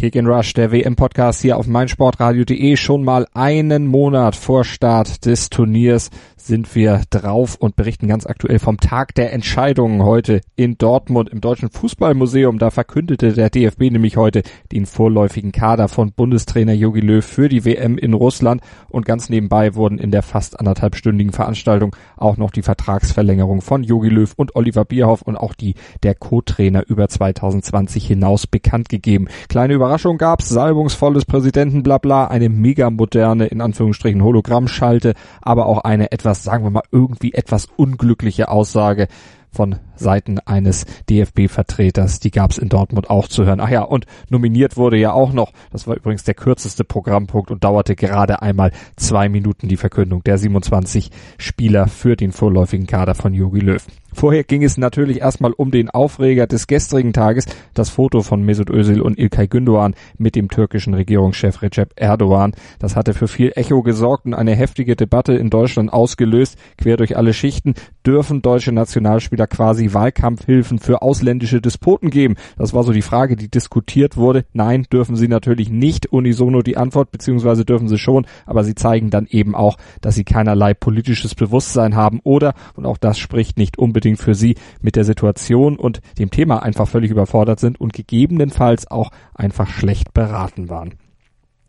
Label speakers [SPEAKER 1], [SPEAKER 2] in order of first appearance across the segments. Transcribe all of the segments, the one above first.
[SPEAKER 1] Kick in Rush, der WM-Podcast hier auf meinsportradio.de. Schon mal einen Monat vor Start des Turniers sind wir drauf und berichten ganz aktuell vom Tag der Entscheidungen heute in Dortmund im Deutschen Fußballmuseum. Da verkündete der DFB nämlich heute den vorläufigen Kader von Bundestrainer Jogi Löw für die WM in Russland und ganz nebenbei wurden in der fast anderthalbstündigen Veranstaltung auch noch die Vertragsverlängerung von Jogi Löw und Oliver Bierhoff und auch die der Co-Trainer über 2020 hinaus bekannt gegeben. Kleine Überraschung gab's, salbungsvolles Präsidentenblabla, eine mega moderne, in Anführungsstrichen Hologrammschalte, aber auch eine etwas, sagen wir mal, irgendwie etwas unglückliche Aussage von Seiten eines DFB-Vertreters. Die gab es in Dortmund auch zu hören. Ach ja, und nominiert wurde ja auch noch, das war übrigens der kürzeste Programmpunkt und dauerte gerade einmal zwei Minuten die Verkündung der 27 Spieler für den vorläufigen Kader von Jogi Löw. Vorher ging es natürlich erstmal um den Aufreger des gestrigen Tages, das Foto von Mesut Özil und Ilkay Gündoğan mit dem türkischen Regierungschef Recep Erdogan. Das hatte für viel Echo gesorgt und eine heftige Debatte in Deutschland ausgelöst. Quer durch alle Schichten dürfen deutsche Nationalspieler quasi Wahlkampfhilfen für ausländische Despoten geben. Das war so die Frage, die diskutiert wurde. Nein, dürfen sie natürlich nicht. Unisono die Antwort, beziehungsweise dürfen sie schon, aber sie zeigen dann eben auch, dass sie keinerlei politisches Bewusstsein haben oder, und auch das spricht nicht unbedingt für sie mit der Situation und dem Thema einfach völlig überfordert sind und gegebenenfalls auch einfach schlecht beraten waren.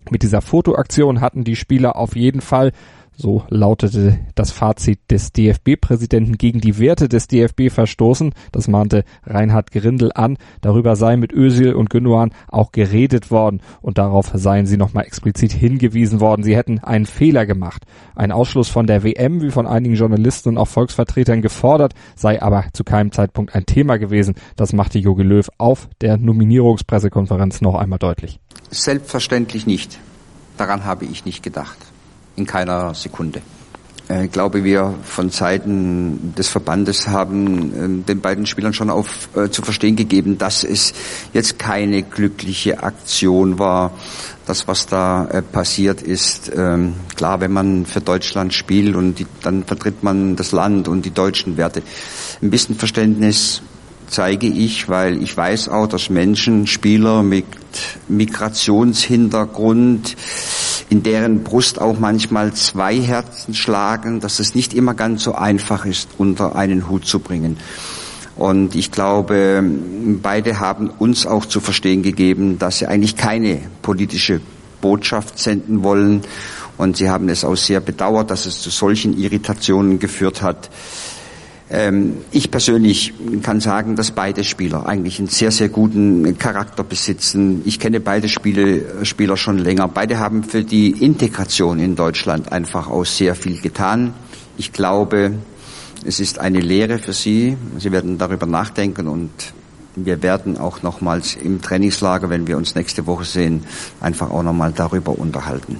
[SPEAKER 1] Mit dieser Fotoaktion hatten die Spieler auf jeden Fall so lautete das Fazit des DFB-Präsidenten gegen die Werte des DFB verstoßen. Das mahnte Reinhard Grindel an. Darüber sei mit Özil und Gündogan auch geredet worden und darauf seien sie nochmal explizit hingewiesen worden. Sie hätten einen Fehler gemacht. Ein Ausschluss von der WM, wie von einigen Journalisten und auch Volksvertretern gefordert, sei aber zu keinem Zeitpunkt ein Thema gewesen. Das machte Jogi Löw auf der Nominierungspressekonferenz noch einmal deutlich.
[SPEAKER 2] Selbstverständlich nicht. Daran habe ich nicht gedacht in keiner Sekunde. Äh, ich glaube, wir von Seiten des Verbandes haben ähm, den beiden Spielern schon auf, äh, zu verstehen gegeben, dass es jetzt keine glückliche Aktion war. Das, was da äh, passiert ist, ähm, klar, wenn man für Deutschland spielt und die, dann vertritt man das Land und die deutschen Werte. Ein bisschen Verständnis zeige ich, weil ich weiß auch, dass Menschen, Spieler mit Migrationshintergrund, in deren Brust auch manchmal zwei Herzen schlagen, dass es nicht immer ganz so einfach ist, unter einen Hut zu bringen. Und ich glaube, beide haben uns auch zu verstehen gegeben, dass sie eigentlich keine politische Botschaft senden wollen. Und sie haben es auch sehr bedauert, dass es zu solchen Irritationen geführt hat. Ähm, ich persönlich kann sagen, dass beide Spieler eigentlich einen sehr, sehr guten Charakter besitzen. Ich kenne beide Spiele, Spieler schon länger. Beide haben für die Integration in Deutschland einfach auch sehr viel getan. Ich glaube, es ist eine Lehre für sie. Sie werden darüber nachdenken und wir werden auch nochmals im Trainingslager, wenn wir uns nächste Woche sehen, einfach auch nochmal darüber unterhalten.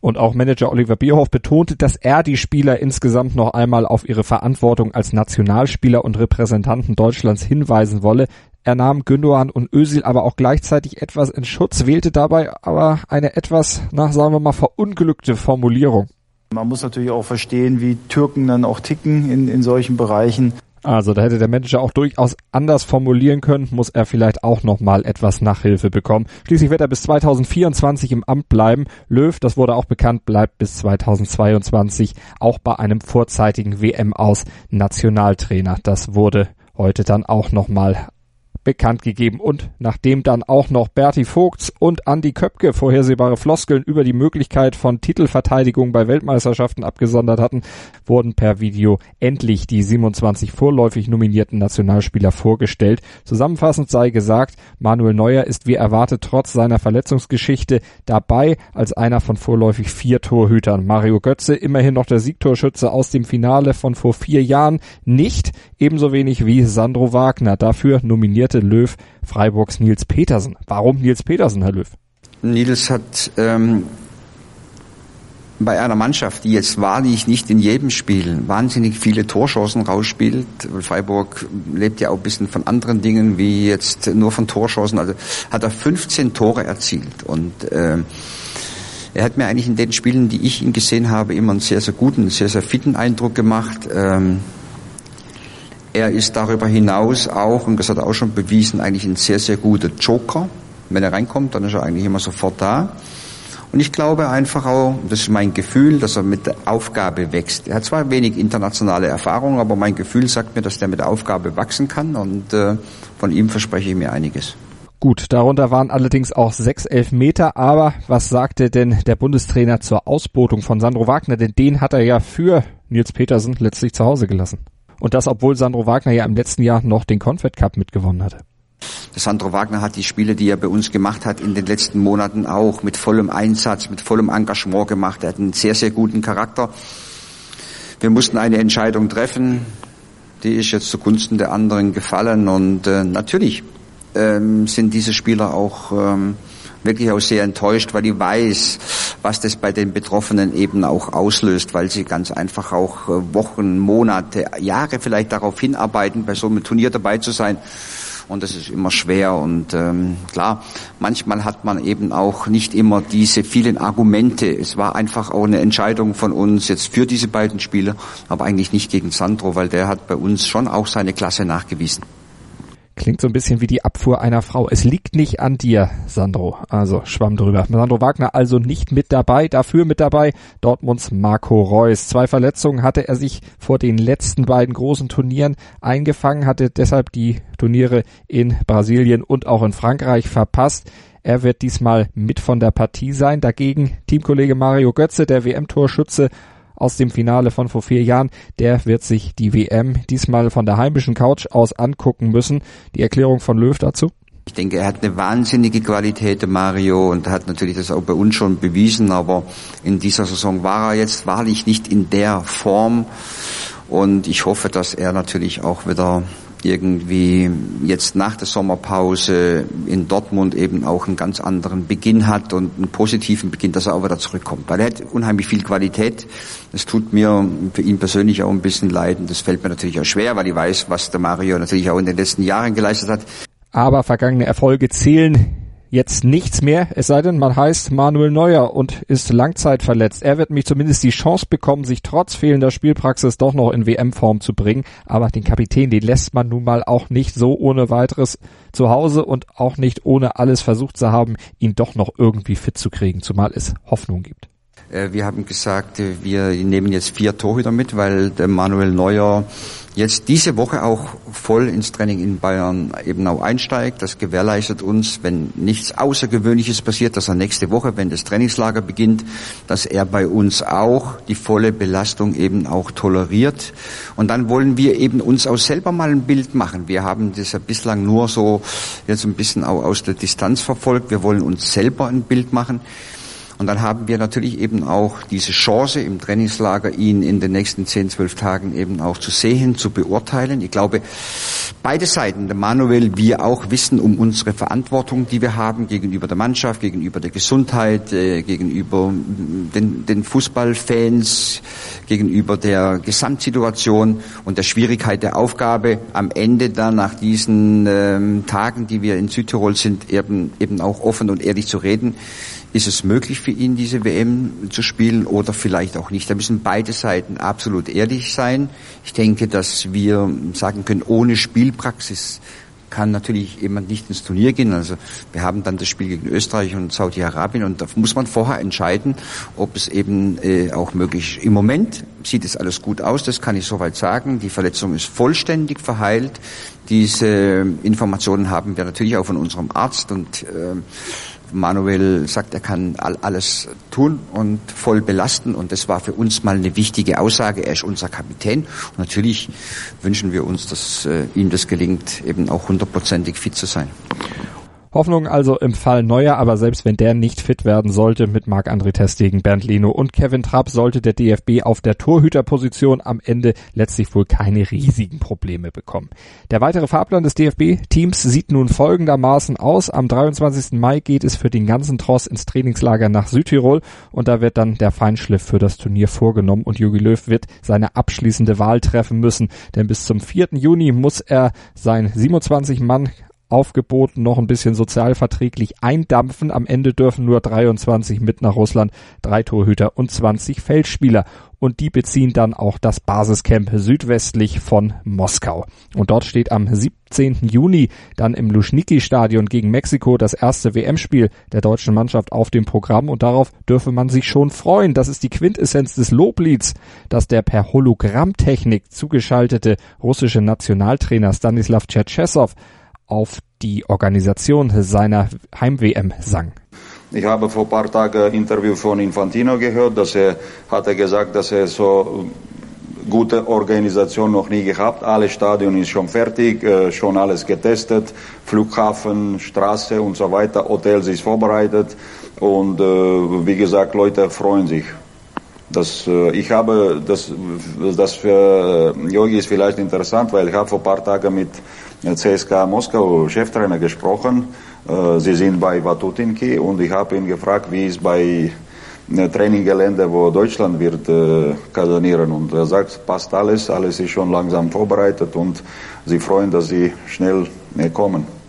[SPEAKER 1] Und auch Manager Oliver Bierhoff betonte, dass er die Spieler insgesamt noch einmal auf ihre Verantwortung als Nationalspieler und Repräsentanten Deutschlands hinweisen wolle. Er nahm Gündogan und Özil aber auch gleichzeitig etwas in Schutz, wählte dabei aber eine etwas, na, sagen wir mal, verunglückte Formulierung.
[SPEAKER 3] Man muss natürlich auch verstehen, wie Türken dann auch ticken in, in solchen Bereichen.
[SPEAKER 1] Also da hätte der Manager auch durchaus anders formulieren können, muss er vielleicht auch nochmal etwas Nachhilfe bekommen. Schließlich wird er bis 2024 im Amt bleiben. Löw, das wurde auch bekannt, bleibt bis 2022 auch bei einem vorzeitigen WM aus Nationaltrainer. Das wurde heute dann auch nochmal bekannt gegeben. Und nachdem dann auch noch Berti Vogts und Andy Köpke vorhersehbare Floskeln über die Möglichkeit von Titelverteidigung bei Weltmeisterschaften abgesondert hatten, wurden per Video endlich die 27 vorläufig nominierten Nationalspieler vorgestellt. Zusammenfassend sei gesagt, Manuel Neuer ist wie erwartet trotz seiner Verletzungsgeschichte dabei als einer von vorläufig vier Torhütern. Mario Götze, immerhin noch der Siegtorschütze aus dem Finale von vor vier Jahren, nicht, ebenso wenig wie Sandro Wagner. Dafür nominiert nominierte Löw Freiburgs Nils Petersen. Warum Nils Petersen, Herr Löw?
[SPEAKER 2] Nils hat ähm, bei einer Mannschaft, die jetzt wahrlich nicht in jedem Spiel wahnsinnig viele Torchancen rausspielt, Freiburg lebt ja auch ein bisschen von anderen Dingen wie jetzt nur von Torchancen, also hat er 15 Tore erzielt und äh, er hat mir eigentlich in den Spielen, die ich ihn gesehen habe, immer einen sehr, sehr guten, sehr, sehr fitten Eindruck gemacht. Ähm, er ist darüber hinaus auch, und das hat er auch schon bewiesen, eigentlich ein sehr, sehr guter Joker. Wenn er reinkommt, dann ist er eigentlich immer sofort da. Und ich glaube einfach auch, das ist mein Gefühl, dass er mit der Aufgabe wächst. Er hat zwar wenig internationale Erfahrung, aber mein Gefühl sagt mir, dass der mit der Aufgabe wachsen kann und äh, von ihm verspreche ich mir einiges.
[SPEAKER 1] Gut, darunter waren allerdings auch sechs Elfmeter, aber was sagte denn der Bundestrainer zur Ausbotung von Sandro Wagner? Denn den hat er ja für Nils Petersen letztlich zu Hause gelassen. Und das, obwohl Sandro Wagner ja im letzten Jahr noch den Confed Cup mitgewonnen hatte.
[SPEAKER 2] Sandro Wagner hat die Spiele, die er bei uns gemacht hat, in den letzten Monaten auch mit vollem Einsatz, mit vollem Engagement gemacht. Er hat einen sehr, sehr guten Charakter. Wir mussten eine Entscheidung treffen. Die ist jetzt zugunsten der anderen gefallen. Und äh, natürlich ähm, sind diese Spieler auch ähm, wirklich auch sehr enttäuscht, weil ich weiß, was das bei den Betroffenen eben auch auslöst, weil sie ganz einfach auch äh, Wochen, Monate, Jahre vielleicht darauf hinarbeiten, bei so einem Turnier dabei zu sein und das ist immer schwer. Und ähm, klar, manchmal hat man eben auch nicht immer diese vielen Argumente. Es war einfach auch eine Entscheidung von uns jetzt für diese beiden Spieler, aber eigentlich nicht gegen Sandro, weil der hat bei uns schon auch seine Klasse nachgewiesen.
[SPEAKER 1] Klingt so ein bisschen wie die Abfuhr einer Frau. Es liegt nicht an dir, Sandro. Also schwamm drüber. Sandro Wagner also nicht mit dabei, dafür mit dabei Dortmunds Marco Reus. Zwei Verletzungen hatte er sich vor den letzten beiden großen Turnieren eingefangen, hatte deshalb die Turniere in Brasilien und auch in Frankreich verpasst. Er wird diesmal mit von der Partie sein. Dagegen Teamkollege Mario Götze, der WM-Torschütze, aus dem Finale von vor vier Jahren, der wird sich die WM diesmal von der heimischen Couch aus angucken müssen. Die Erklärung von Löw dazu?
[SPEAKER 2] Ich denke, er hat eine wahnsinnige Qualität, Mario, und hat natürlich das auch bei uns schon bewiesen, aber in dieser Saison war er jetzt wahrlich nicht in der Form. Und ich hoffe, dass er natürlich auch wieder irgendwie jetzt nach der Sommerpause in Dortmund eben auch einen ganz anderen Beginn hat und einen positiven Beginn, dass er auch wieder zurückkommt. Weil er hat unheimlich viel Qualität. Das tut mir für ihn persönlich auch ein bisschen leid und das fällt mir natürlich auch schwer, weil ich weiß, was der Mario natürlich auch in den letzten Jahren geleistet hat.
[SPEAKER 1] Aber vergangene Erfolge zählen jetzt nichts mehr, es sei denn, man heißt Manuel Neuer und ist langzeitverletzt. Er wird mich zumindest die Chance bekommen, sich trotz fehlender Spielpraxis doch noch in WM-Form zu bringen. Aber den Kapitän, den lässt man nun mal auch nicht so ohne weiteres zu Hause und auch nicht ohne alles versucht zu haben, ihn doch noch irgendwie fit zu kriegen, zumal es Hoffnung gibt.
[SPEAKER 2] Äh, wir haben gesagt, äh, wir nehmen jetzt vier Torhüter mit, weil der Manuel Neuer jetzt diese Woche auch voll ins Training in Bayern eben auch einsteigt. Das gewährleistet uns, wenn nichts Außergewöhnliches passiert, dass er nächste Woche, wenn das Trainingslager beginnt, dass er bei uns auch die volle Belastung eben auch toleriert. Und dann wollen wir eben uns auch selber mal ein Bild machen. Wir haben das ja bislang nur so jetzt ein bisschen auch aus der Distanz verfolgt. Wir wollen uns selber ein Bild machen. Und dann haben wir natürlich eben auch diese Chance im Trainingslager, ihn in den nächsten 10, 12 Tagen eben auch zu sehen, zu beurteilen. Ich glaube, beide Seiten, der Manuel, wir auch wissen um unsere Verantwortung, die wir haben gegenüber der Mannschaft, gegenüber der Gesundheit, äh, gegenüber den, den Fußballfans, gegenüber der Gesamtsituation und der Schwierigkeit der Aufgabe, am Ende dann nach diesen ähm, Tagen, die wir in Südtirol sind, eben, eben auch offen und ehrlich zu reden ist es möglich für ihn, diese WM zu spielen oder vielleicht auch nicht? Da müssen beide Seiten absolut ehrlich sein. Ich denke, dass wir sagen können, ohne Spielpraxis kann natürlich jemand nicht ins Turnier gehen. Also wir haben dann das Spiel gegen Österreich und Saudi-Arabien und da muss man vorher entscheiden, ob es eben äh, auch möglich ist. Im Moment sieht es alles gut aus, das kann ich soweit sagen. Die Verletzung ist vollständig verheilt. Diese Informationen haben wir natürlich auch von unserem Arzt und äh, Manuel sagt, er kann alles tun und voll belasten. Und das war für uns mal eine wichtige Aussage. Er ist unser Kapitän. Und natürlich wünschen wir uns, dass äh, ihm das gelingt, eben auch hundertprozentig fit zu sein.
[SPEAKER 1] Hoffnung also im Fall Neuer, aber selbst wenn der nicht fit werden sollte mit Marc-André Testegen, Bernd Leno und Kevin Trapp, sollte der DFB auf der Torhüterposition am Ende letztlich wohl keine riesigen Probleme bekommen. Der weitere Fahrplan des DFB-Teams sieht nun folgendermaßen aus. Am 23. Mai geht es für den ganzen Tross ins Trainingslager nach Südtirol und da wird dann der Feinschliff für das Turnier vorgenommen und Jogi Löw wird seine abschließende Wahl treffen müssen, denn bis zum 4. Juni muss er sein 27 Mann Aufgeboten noch ein bisschen sozialverträglich eindampfen. Am Ende dürfen nur 23 mit nach Russland, drei Torhüter und 20 Feldspieler. Und die beziehen dann auch das Basiscamp südwestlich von Moskau. Und dort steht am 17. Juni dann im Luschniki-Stadion gegen Mexiko das erste WM-Spiel der deutschen Mannschaft auf dem Programm. Und darauf dürfe man sich schon freuen. Das ist die Quintessenz des Loblieds, dass der per Hologrammtechnik zugeschaltete russische Nationaltrainer Stanislav Tschetschesow auf die Organisation seiner Heim-WM sang.
[SPEAKER 4] Ich habe vor ein paar Tagen ein Interview von Infantino gehört, dass er hatte gesagt, dass er so gute Organisation noch nie gehabt. Alle Stadion ist schon fertig, äh, schon alles getestet, Flughafen, Straße und so weiter, Hotels ist vorbereitet und äh, wie gesagt, Leute freuen sich. Das, äh, ich habe, das, das für Yogi ist vielleicht interessant, weil ich habe vor ein paar Tagen mit CSK Moskau Cheftrainer gesprochen. Äh, sie sind bei Vatutinki und ich habe ihn gefragt, wie es bei äh, Traininggelände, wo Deutschland wird äh, kasanieren. Und er sagt, passt alles, alles ist schon langsam vorbereitet und sie freuen, dass sie schnell kommen.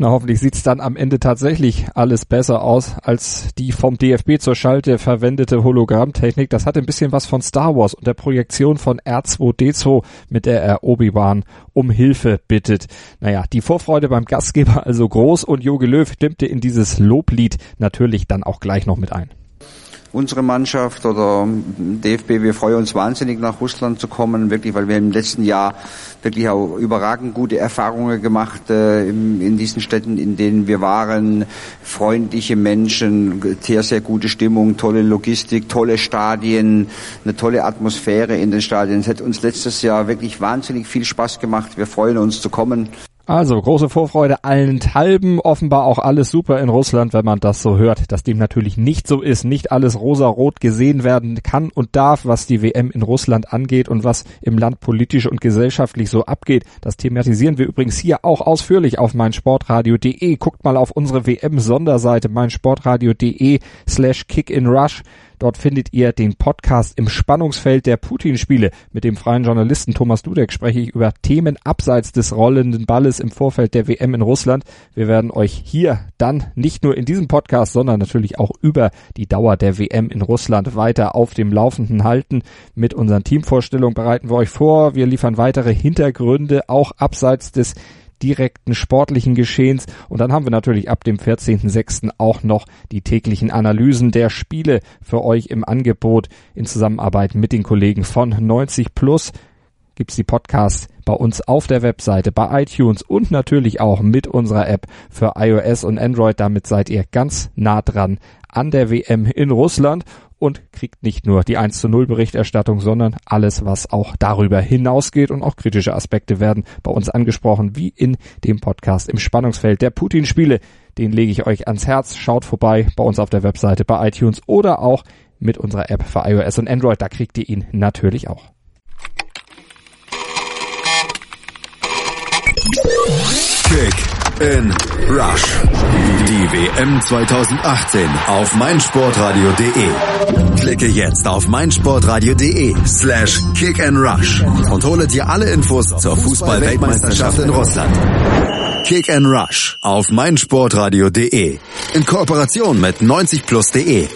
[SPEAKER 1] Na, hoffentlich sieht's dann am Ende tatsächlich alles besser aus als die vom DFB zur Schalte verwendete Hologrammtechnik. Das hat ein bisschen was von Star Wars und der Projektion von R2D2, mit der er Obi-Wan um Hilfe bittet. Naja, die Vorfreude beim Gastgeber also groß und Jogi Löw stimmte in dieses Loblied natürlich dann auch gleich noch mit ein
[SPEAKER 2] unsere Mannschaft oder DFB, wir freuen uns wahnsinnig nach Russland zu kommen, wirklich, weil wir im letzten Jahr wirklich auch überragend gute Erfahrungen gemacht äh, in, in diesen Städten, in denen wir waren. Freundliche Menschen, sehr, sehr gute Stimmung, tolle Logistik, tolle Stadien, eine tolle Atmosphäre in den Stadien. Es hat uns letztes Jahr wirklich wahnsinnig viel Spaß gemacht. Wir freuen uns zu kommen.
[SPEAKER 1] Also große Vorfreude allenthalben, offenbar auch alles super in Russland, wenn man das so hört, dass dem natürlich nicht so ist, nicht alles rosa-rot gesehen werden kann und darf, was die WM in Russland angeht und was im Land politisch und gesellschaftlich so abgeht. Das thematisieren wir übrigens hier auch ausführlich auf meinsportradio.de. Guckt mal auf unsere WM-Sonderseite meinsportradio.de slash kickinrush. Dort findet ihr den Podcast im Spannungsfeld der Putin-Spiele. Mit dem freien Journalisten Thomas Dudek spreche ich über Themen abseits des rollenden Balles im Vorfeld der WM in Russland. Wir werden euch hier dann nicht nur in diesem Podcast, sondern natürlich auch über die Dauer der WM in Russland weiter auf dem Laufenden halten. Mit unseren Teamvorstellungen bereiten wir euch vor. Wir liefern weitere Hintergründe, auch abseits des direkten sportlichen Geschehens. Und dann haben wir natürlich ab dem 14.06. auch noch die täglichen Analysen der Spiele für euch im Angebot in Zusammenarbeit mit den Kollegen von 90 Plus gibt's die Podcasts bei uns auf der Webseite, bei iTunes und natürlich auch mit unserer App für iOS und Android. Damit seid ihr ganz nah dran an der WM in Russland und kriegt nicht nur die 1 zu 0 Berichterstattung, sondern alles, was auch darüber hinausgeht und auch kritische Aspekte werden bei uns angesprochen, wie in dem Podcast im Spannungsfeld der Putin-Spiele. Den lege ich euch ans Herz. Schaut vorbei bei uns auf der Webseite, bei iTunes oder auch mit unserer App für iOS und Android. Da kriegt ihr ihn natürlich auch.
[SPEAKER 5] Kick in Rush. Die WM 2018 auf meinsportradio.de. Klicke jetzt auf meinsportradio.de slash kick and rush und hole dir alle Infos zur Fußball-Weltmeisterschaft in Russland. Kick and Rush auf meinsportradio.de in Kooperation mit 90plus.de